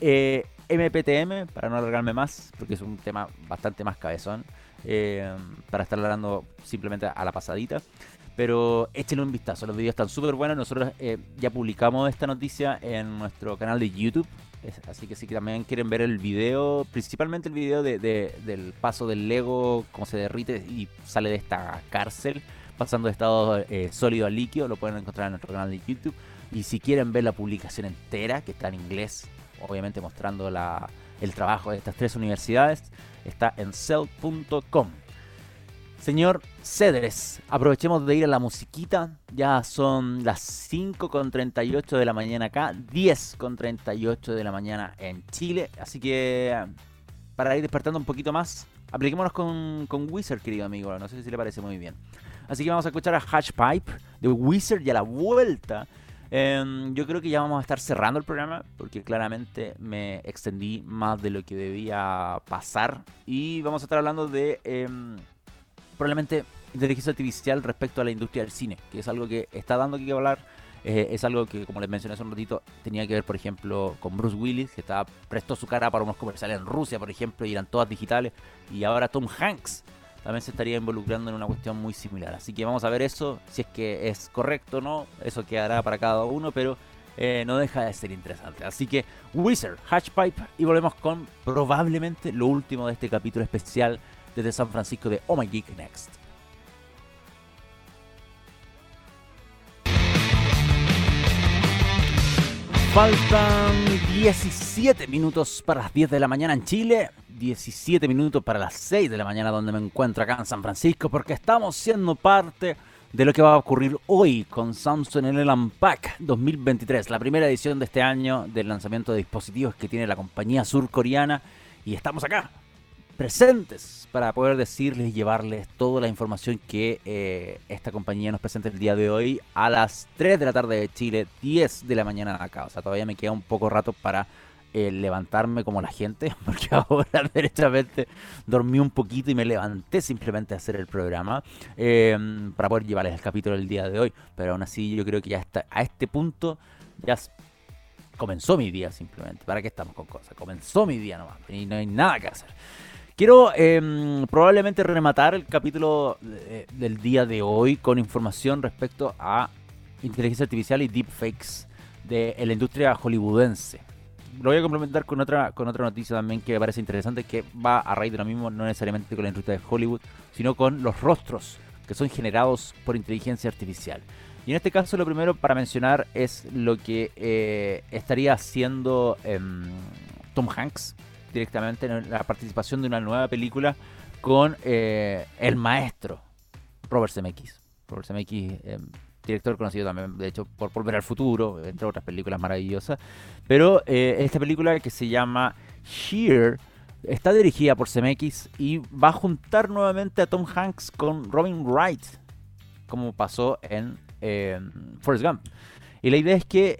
eh, MPTM, para no alargarme más, porque es un tema bastante más cabezón, eh, para estar hablando simplemente a la pasadita. Pero échenle un vistazo, los videos están súper buenos. Nosotros eh, ya publicamos esta noticia en nuestro canal de YouTube. así que si también quieren ver el video, principalmente el video de, del paso del Lego, cómo se derrite y sale de esta cárcel, pasando de estado sólido a líquido, lo pueden encontrar en nuestro canal de YouTube. Y si quieren ver la publicación entera, que está en inglés, obviamente mostrando el trabajo de estas tres universidades, está en cell.com. Señor Cedres, aprovechemos de ir a la musiquita. Ya son las 5.38 de la mañana acá, 10.38 de la mañana en Chile. Así que para ir despertando un poquito más, apliquémonos con, con Wizard, querido amigo. No sé si le parece muy bien. Así que vamos a escuchar a Hatch Pipe de Wizard y a la vuelta. Em, yo creo que ya vamos a estar cerrando el programa porque claramente me extendí más de lo que debía pasar. Y vamos a estar hablando de... Em, probablemente inteligencia artificial respecto a la industria del cine, que es algo que está dando que hablar. Eh, es algo que, como les mencioné hace un ratito, tenía que ver, por ejemplo, con Bruce Willis, que estaba, prestó su cara para unos comerciales en Rusia, por ejemplo, y eran todas digitales. Y ahora Tom Hanks también se estaría involucrando en una cuestión muy similar. Así que vamos a ver eso, si es que es correcto o no. Eso quedará para cada uno, pero eh, no deja de ser interesante. Así que Wizard, Hatchpipe, y volvemos con probablemente lo último de este capítulo especial desde San Francisco de Oh My Geek Next. Faltan 17 minutos para las 10 de la mañana en Chile, 17 minutos para las 6 de la mañana donde me encuentro acá en San Francisco porque estamos siendo parte de lo que va a ocurrir hoy con Samsung en el Unpack 2023, la primera edición de este año del lanzamiento de dispositivos que tiene la compañía surcoreana y estamos acá presentes para poder decirles y llevarles toda la información que eh, esta compañía nos presenta el día de hoy a las 3 de la tarde de Chile, 10 de la mañana acá. O sea, todavía me queda un poco rato para eh, levantarme como la gente, porque ahora derechamente dormí un poquito y me levanté simplemente a hacer el programa em, para poder llevarles el capítulo del día de hoy. Pero aún así yo creo que ya está, a este punto ya comenzó mi día simplemente. ¿Para qué estamos con cosas? Comenzó mi día nomás y no hay nada que hacer. Quiero em, probablemente rematar el capítulo del día de hoy con información respecto a inteligencia artificial y deepfakes de la industria hollywoodense. Lo voy a complementar con otra, con otra noticia también que me parece interesante, que va a raíz de lo mismo, no necesariamente con la industria de Hollywood, sino con los rostros que son generados por inteligencia artificial. Y en este caso lo primero para mencionar es lo que eh, estaría haciendo em, Tom Hanks directamente en la participación de una nueva película con eh, el maestro Robert Zemeckis. Robert Zemeckis, eh, director conocido también, de hecho, por Volver al Futuro, entre otras películas maravillosas. Pero eh, esta película que se llama Sheer está dirigida por Zemeckis y va a juntar nuevamente a Tom Hanks con Robin Wright, como pasó en Forrest Gump. Y la idea es que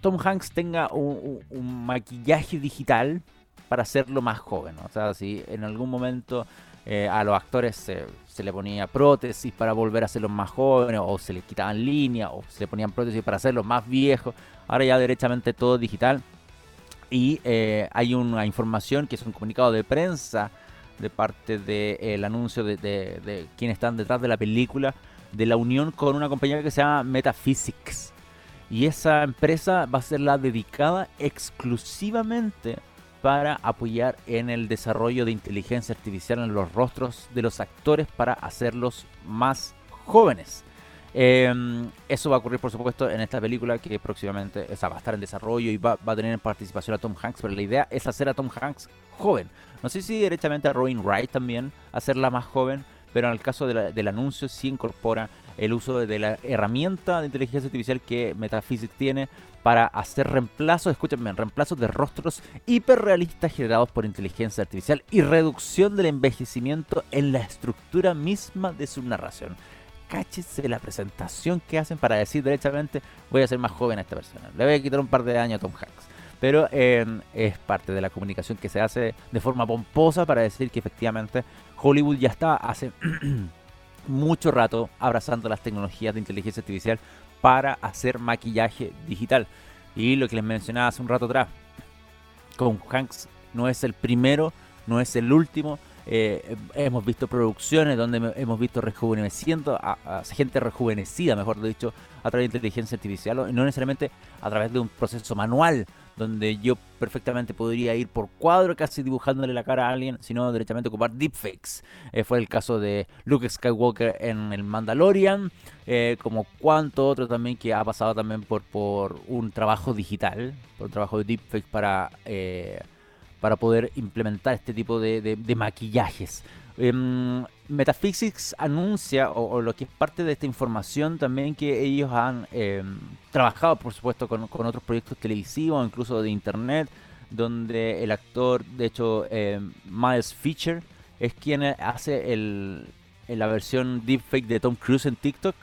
Tom Hanks tenga un maquillaje digital para hacerlo más joven. O sea, si en algún momento eh, a los actores se, le ponía prótesis para volver a hacerlos más jóvenes, o se les quitaban líneas, o se le ponían prótesis para hacerlos más viejos, ahora ya derechamente todo digital. Y eh, hay una información que es un comunicado de prensa de parte del anuncio de, de, quienes están detrás de la película, de la unión con una compañía que se llama Metaphysics. Y esa empresa va a ser la dedicada exclusivamente para apoyar en el desarrollo de inteligencia artificial en los rostros de los actores para hacerlos más jóvenes. Em, eso va a ocurrir, por supuesto, en esta película que próximamente va a estar en desarrollo y va, a tener participación a Tom Hanks, pero la idea es hacer a Tom Hanks joven. No sé si directamente a Robin Wright también, hacerla más joven, pero en el caso del anuncio sí incorpora el uso de la herramienta de inteligencia artificial que Metaphysics tiene para hacer reemplazos, escúchenme, reemplazos de rostros hiperrealistas generados por inteligencia artificial y reducción del envejecimiento en la estructura misma de su narración. Cáchese la presentación que hacen para decir derechamente voy a ser más joven a esta persona. Le voy a quitar un par de años a Tom Hanks. Pero eh, es parte de la comunicación que se hace de forma pomposa para decir que efectivamente Hollywood ya está hace mucho rato abrazando las tecnologías de inteligencia artificial para hacer maquillaje digital. Y lo que les mencionaba hace un rato atrás, con Hanks no es el primero, no es el último. Eh, hemos visto producciones donde hemos visto rejuveneciendo a, gente rejuvenecida, mejor dicho, a través de inteligencia artificial, no necesariamente a través de un proceso manual, donde yo perfectamente podría ir por cuadro casi dibujándole la cara a alguien, sino directamente ocupar deepfakes. Eh, fue el caso de Luke Skywalker en el Mandalorian, eh, como cuanto otro también que ha pasado también por, por un trabajo digital, por un trabajo de deepfakes para, eh, para poder implementar este tipo de, de maquillajes. Em, Metaphysics anuncia, o, lo que es parte de esta información también, que ellos han em, trabajado, por supuesto, con, otros proyectos televisivos, incluso de internet, donde el actor, de hecho, em, Miles Fisher, es quien hace el, la versión deepfake de Tom Cruise en TikTok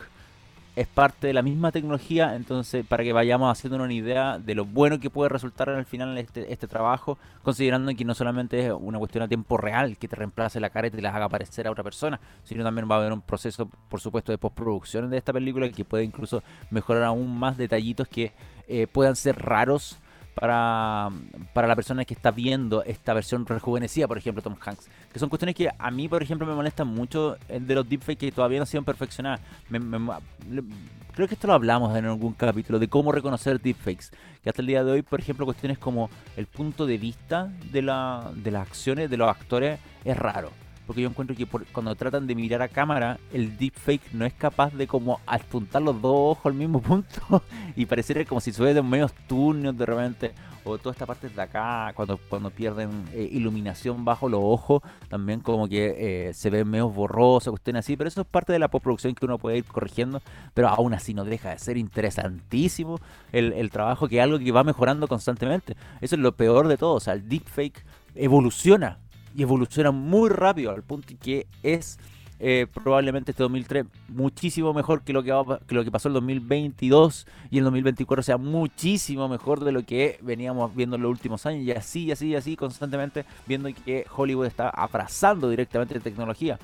es parte de la misma tecnología, entonces para que vayamos haciendo una idea de lo bueno que puede resultar al final este, este trabajo, considerando que no solamente es una cuestión a tiempo real que te reemplace la cara y te la haga aparecer a otra persona, sino también va a haber un proceso, por supuesto, de postproducción de esta película que puede incluso mejorar aún más detallitos que eh, puedan ser raros para, para la persona que está viendo esta versión rejuvenecida, por ejemplo, Tom Hanks. Que son cuestiones que a mí, por ejemplo, me molestan mucho de los deepfakes que todavía no han sido perfeccionadas. creo que esto lo hablamos en algún capítulo de cómo reconocer deepfakes. Que hasta el día de hoy, por ejemplo, cuestiones como el punto de vista de, la, de las acciones de los actores es raro porque yo encuentro que cuando tratan de mirar a cámara, el deepfake no es capaz de como apuntar los dos ojos al mismo punto. Y parecer como si se medios turnos de repente, o toda esta parte de acá, cuando, cuando pierden eh, iluminación bajo los ojos, también como que eh, se ve medio borroso, cuestiones así, pero eso es parte de la postproducción que uno puede ir corrigiendo, pero aún así no deja de ser interesantísimo el, el trabajo que es algo que va mejorando constantemente. Eso es lo peor de todo, o sea, el deepfake evoluciona y evoluciona muy rápido al punto que es eh, probablemente este 2003 muchísimo mejor que lo que, que lo que pasó el 2022 y el 2024 sea muchísimo mejor de lo que veníamos viendo en los últimos años y así, así, así constantemente viendo que Hollywood está abrazando directamente tecnología.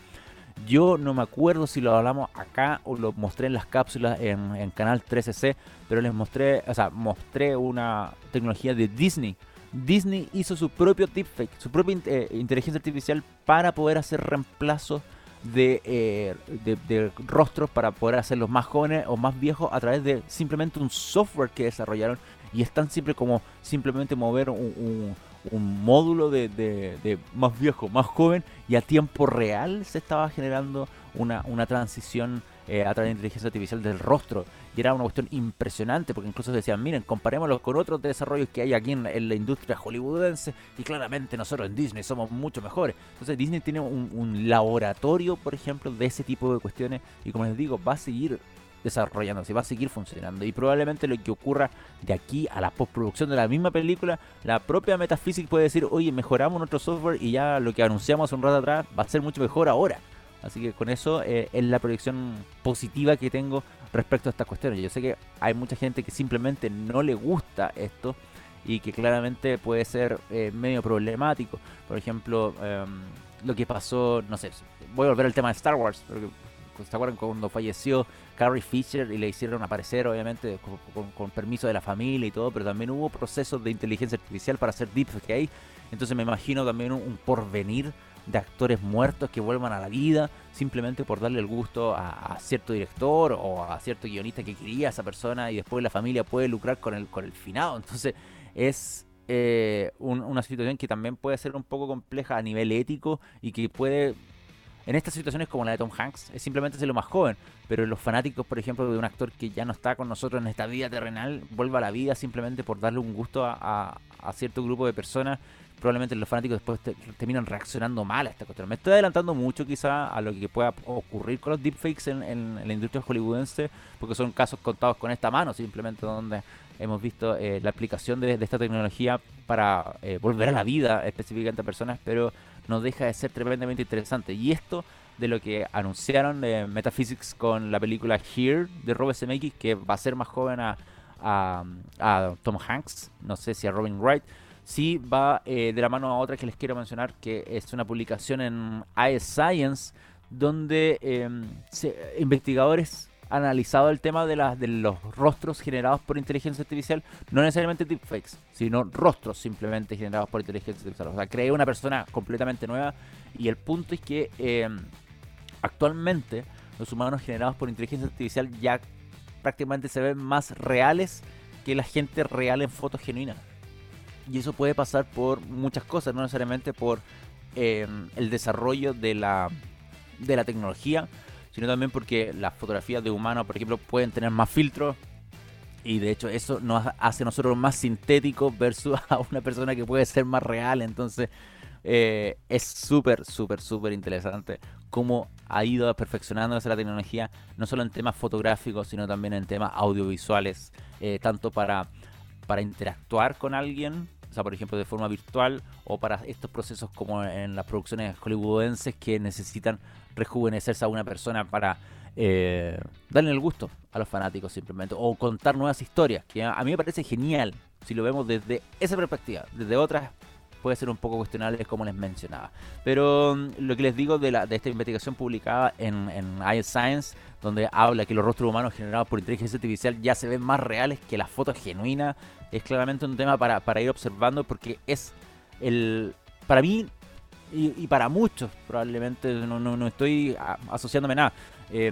Yo no me acuerdo si lo hablamos acá o lo mostré en las cápsulas en, en Canal 13C, pero les mostré, o sea, mostré una tecnología de Disney Disney hizo su propio deepfake, su propia eh, inteligencia artificial para poder hacer reemplazos eh, de, de, rostros para poder hacerlos más jóvenes o más viejos a través de simplemente un software que desarrollaron. Y es tan simple como simplemente mover un, módulo de, de, más viejo, más joven y a tiempo real se estaba generando una, una transición eh, a través de inteligencia artificial del rostro. Y era una cuestión impresionante, porque incluso decían, miren, comparémoslo con otros desarrollos que hay aquí en, la industria hollywoodense, y claramente nosotros en Disney somos mucho mejores. Entonces Disney tiene un, laboratorio, por ejemplo, de ese tipo de cuestiones, y como les digo, va a seguir desarrollándose, va a seguir funcionando. Y probablemente lo que ocurra de aquí a la postproducción de la misma película, la propia Metaphysics puede decir, oye, mejoramos nuestro software y ya lo que anunciamos un rato atrás va a ser mucho mejor ahora. Así que con eso eh, es la proyección positiva que tengo respecto a estas cuestiones. Yo sé que hay mucha gente que simplemente no le gusta esto y que claramente puede ser eh, medio problemático. Por ejemplo, em, lo que pasó, no sé, voy a volver al tema de Star Wars, porque ¿se acuerdan cuando falleció Carrie Fisher y le hicieron aparecer, obviamente, con, permiso de la familia y todo, pero también hubo procesos de inteligencia artificial para hacer deepfake. Entonces me imagino también un porvenir de actores muertos que vuelvan a la vida simplemente por darle el gusto a, cierto director o a cierto guionista que quería a esa persona y después la familia puede lucrar con el, con el finado. Entonces es eh, una situación que también puede ser un poco compleja a nivel ético y que puede en estas situaciones como la de Tom Hanks, es simplemente ser lo más joven. Pero los fanáticos, por ejemplo, de un actor que ya no está con nosotros en esta vida terrenal, vuelva a la vida simplemente por darle un gusto a, a cierto grupo de personas probablemente los fanáticos después terminan reaccionando mal a esta cuestión. Me estoy adelantando mucho quizá a lo que pueda ocurrir con los deepfakes en, la industria hollywoodense, porque son casos contados con esta mano, simplemente donde hemos visto eh, la aplicación de, esta tecnología para eh, volver a la vida específicamente a personas, pero no deja de ser tremendamente interesante. Y esto de lo que anunciaron de Metaphysics con la película Here de Robert Zemeckis, que va a ser más joven a, a Tom Hanks, no sé si a Robin Wright, sí va eh, de la mano a otra que les quiero mencionar, que es una publicación en iScience, donde em, investigadores han analizado el tema de, de los rostros generados por inteligencia artificial, no necesariamente deepfakes, sino rostros simplemente generados por inteligencia artificial. O sea, creé una persona completamente nueva y el punto es que em, actualmente los humanos generados por inteligencia artificial ya prácticamente se ven más reales que la gente real en fotos genuinas. Y eso puede pasar por muchas cosas, no necesariamente por eh, el desarrollo de la, de la tecnología, sino también porque las fotografías de humanos, por ejemplo, pueden tener más filtros. Y de hecho eso nos hace nosotros más sintéticos versus a una persona que puede ser más real. Entonces eh, es súper, súper, súper interesante cómo ha ido perfeccionándose la tecnología, no solo en temas fotográficos, sino también en temas audiovisuales, eh, tanto para, para interactuar con alguien, o sea, por ejemplo, de forma virtual, o para estos procesos como en las producciones hollywoodenses que necesitan rejuvenecerse a una persona para eh, darle el gusto a los fanáticos simplemente, o contar nuevas historias, que a mí me parece genial si lo vemos desde esa perspectiva, desde otras puede ser un poco cuestionable como les mencionaba. Pero mm, lo que les digo de, la, de esta investigación publicada en, en iScience, donde habla que los rostros humanos generados por inteligencia artificial ya se ven más reales que las fotos genuinas, es claramente un tema para, para ir observando porque es el... Para mí y, para muchos probablemente, no, no, estoy asociándome nada, eh,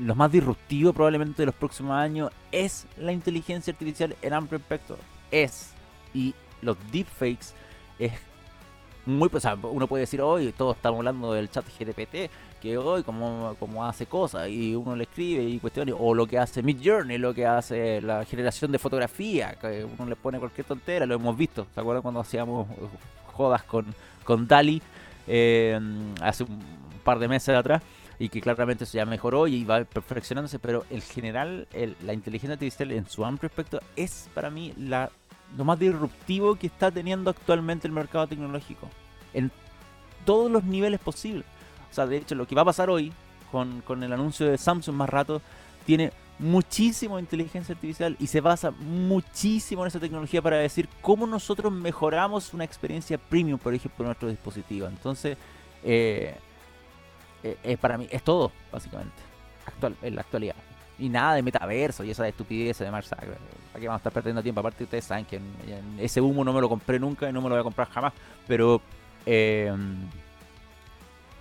lo más disruptivo probablemente de los próximos años es la inteligencia artificial en amplio aspecto. Es. Y los deepfakes es muy pues, uno puede decir hoy todos estamos hablando del chat GPT que hoy como, hace cosas y uno le escribe y cuestiones o lo que hace Mid Journey lo que hace la generación de fotografía que uno le pone cualquier tontera lo hemos visto. ¿se acuerdan cuando hacíamos jodas con, con Dali eh, hace un par de meses atrás y que claramente eso ya mejoró y va perfeccionándose pero en general la inteligencia artificial en su amplio aspecto es para mí la lo más disruptivo que está teniendo actualmente el mercado tecnológico. En todos los niveles posibles. O sea, de hecho, lo que va a pasar hoy con, el anuncio de Samsung más rato tiene muchísimo inteligencia artificial y se basa muchísimo en esa tecnología para decir cómo nosotros mejoramos una experiencia premium, por ejemplo, en nuestro dispositivo. Entonces, eh, eh, eh, para mí es todo, básicamente, actual, en la actualidad. Y nada de metaverso y esa estupidez de Mark Zuckerberg. ¿Para qué vamos a estar perdiendo tiempo? Aparte, ustedes saben que ese humo no me lo compré nunca y no me lo voy a comprar jamás. Pero eh,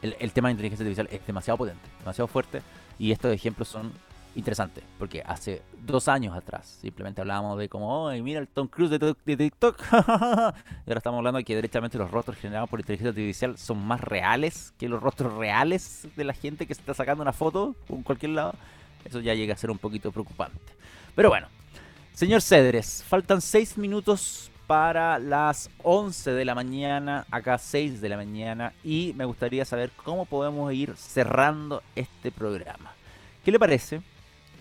el, tema de inteligencia artificial es demasiado potente, demasiado fuerte. Y estos ejemplos son interesantes. Porque hace dos años atrás simplemente hablábamos de como, oh, mira el Tom Cruise de, TikTok. y ahora estamos hablando de que derechamente los rostros generados por inteligencia artificial son más reales que los rostros reales de la gente que se está sacando una foto en cualquier lado. Eso ya llega a ser un poquito preocupante. Pero bueno, señor Cedres, faltan 6 minutos para las 11 de la mañana, acá 6 de la mañana, y me gustaría saber cómo podemos ir cerrando este programa. ¿Qué le parece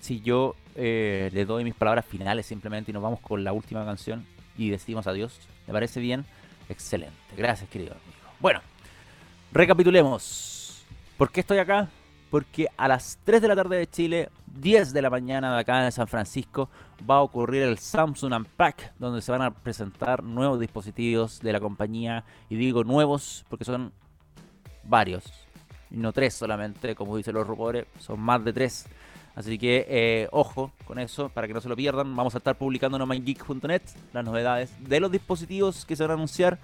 si yo eh, le doy mis palabras finales simplemente y nos vamos con la última canción y decimos adiós? ¿Le parece bien? Excelente. Gracias, querido amigo. Bueno, recapitulemos. ¿Por qué estoy acá? Porque a las 3 de la tarde de Chile, 10 de la mañana de acá en San Francisco, va a ocurrir el Samsung Unpack, donde se van a presentar nuevos dispositivos de la compañía. Y digo nuevos porque son varios, no tres solamente, como dicen los rumores, son más de tres. Así que eh, ojo con eso, para que no se lo pierdan. Vamos a estar publicando en mygeek.net las novedades de los dispositivos que se van a anunciar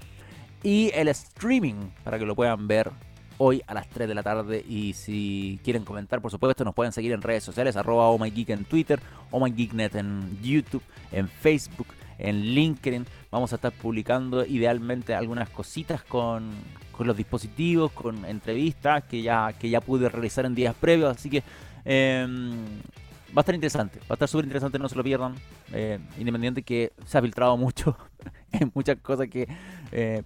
y el streaming para que lo puedan ver hoy a las 3 de la tarde. Y si quieren comentar, por supuesto, nos pueden seguir en redes sociales, arroba oh en Twitter, ohmygeeknet en YouTube, en Facebook, en LinkedIn. Vamos a estar publicando idealmente algunas cositas con, los dispositivos, con entrevistas que ya, que ya pude realizar en días previos. Así que em, va a estar interesante, va a estar súper interesante, no se lo pierdan. Eh, independiente que se ha filtrado mucho en muchas cosas que eh,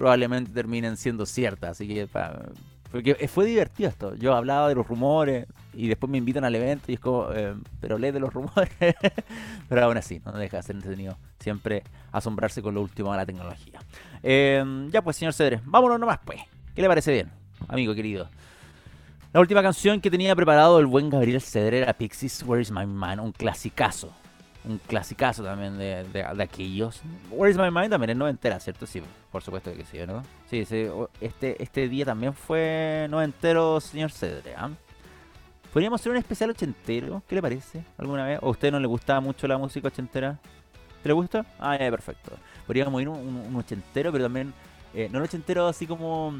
probablemente terminen siendo ciertas. Así que porque fue divertido esto. Yo hablaba de los rumores y después me invitan al evento y es como, eh, pero lee de los rumores. pero aún así, no deja de ser entretenido. Siempre asombrarse con lo último de la tecnología. Eh, ya pues, señor Cedres, vámonos nomás pues. ¿Qué le parece bien, amigo querido? La última canción que tenía preparado el buen Gabriel Cedre era Pixies, Where is My Man, un clasicazo un clasicazo también de, de, aquellos. Where is My Mind también es noventera, ¿cierto? Sí, por supuesto que sí, ¿no? Sí, sí este, este día también fue noventero, señor Cedre. ¿ah? Podríamos hacer un especial ochentero, ¿qué le parece? ¿Alguna vez? ¿O a usted no le gustaba mucho la música ochentera? ¿Te le gusta? Ah, ya, perfecto. Podríamos ir un, un, ochentero, pero también, eh, no un ochentero así como,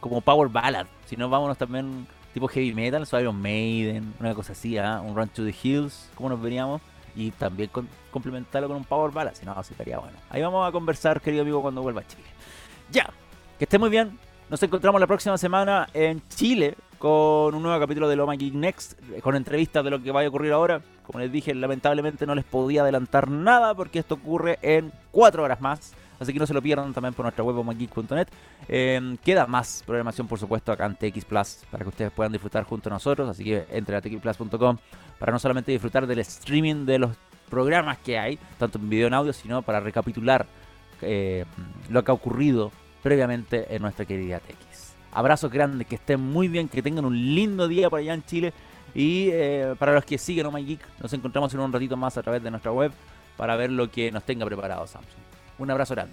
como Power Ballad, sino vámonos también tipo heavy metal, so Iron Maiden, una cosa así, ¿ah? un Run to the Hills, ¿cómo nos veríamos? Y también complementarlo con un Power Bala, si no, así estaría bueno. Ahí vamos a conversar, querido amigo, cuando vuelva a Chile. Ya, que esté muy bien. Nos encontramos la próxima semana en Chile con un nuevo capítulo de Loma Geek Next, con entrevistas de lo que vaya a ocurrir ahora. Como les dije, lamentablemente no les podía adelantar nada porque esto ocurre en cuatro horas más. Así que no se lo pierdan también por nuestra web omageek.net. Eh, queda más programación, por supuesto, acá en TX Plus para que ustedes puedan disfrutar junto a nosotros, así que entre a txplus.com para no solamente disfrutar del streaming de los programas que hay, tanto en video en audio, sino para recapitular eh, lo que ha ocurrido previamente en nuestra querida TX. Abrazos grandes, que estén muy bien, que tengan un lindo día por allá en Chile. Y eh, para los que siguen Oh nos encontramos en un ratito más a través de nuestra web para ver lo que nos tenga preparado Samsung. Un abrazo grande.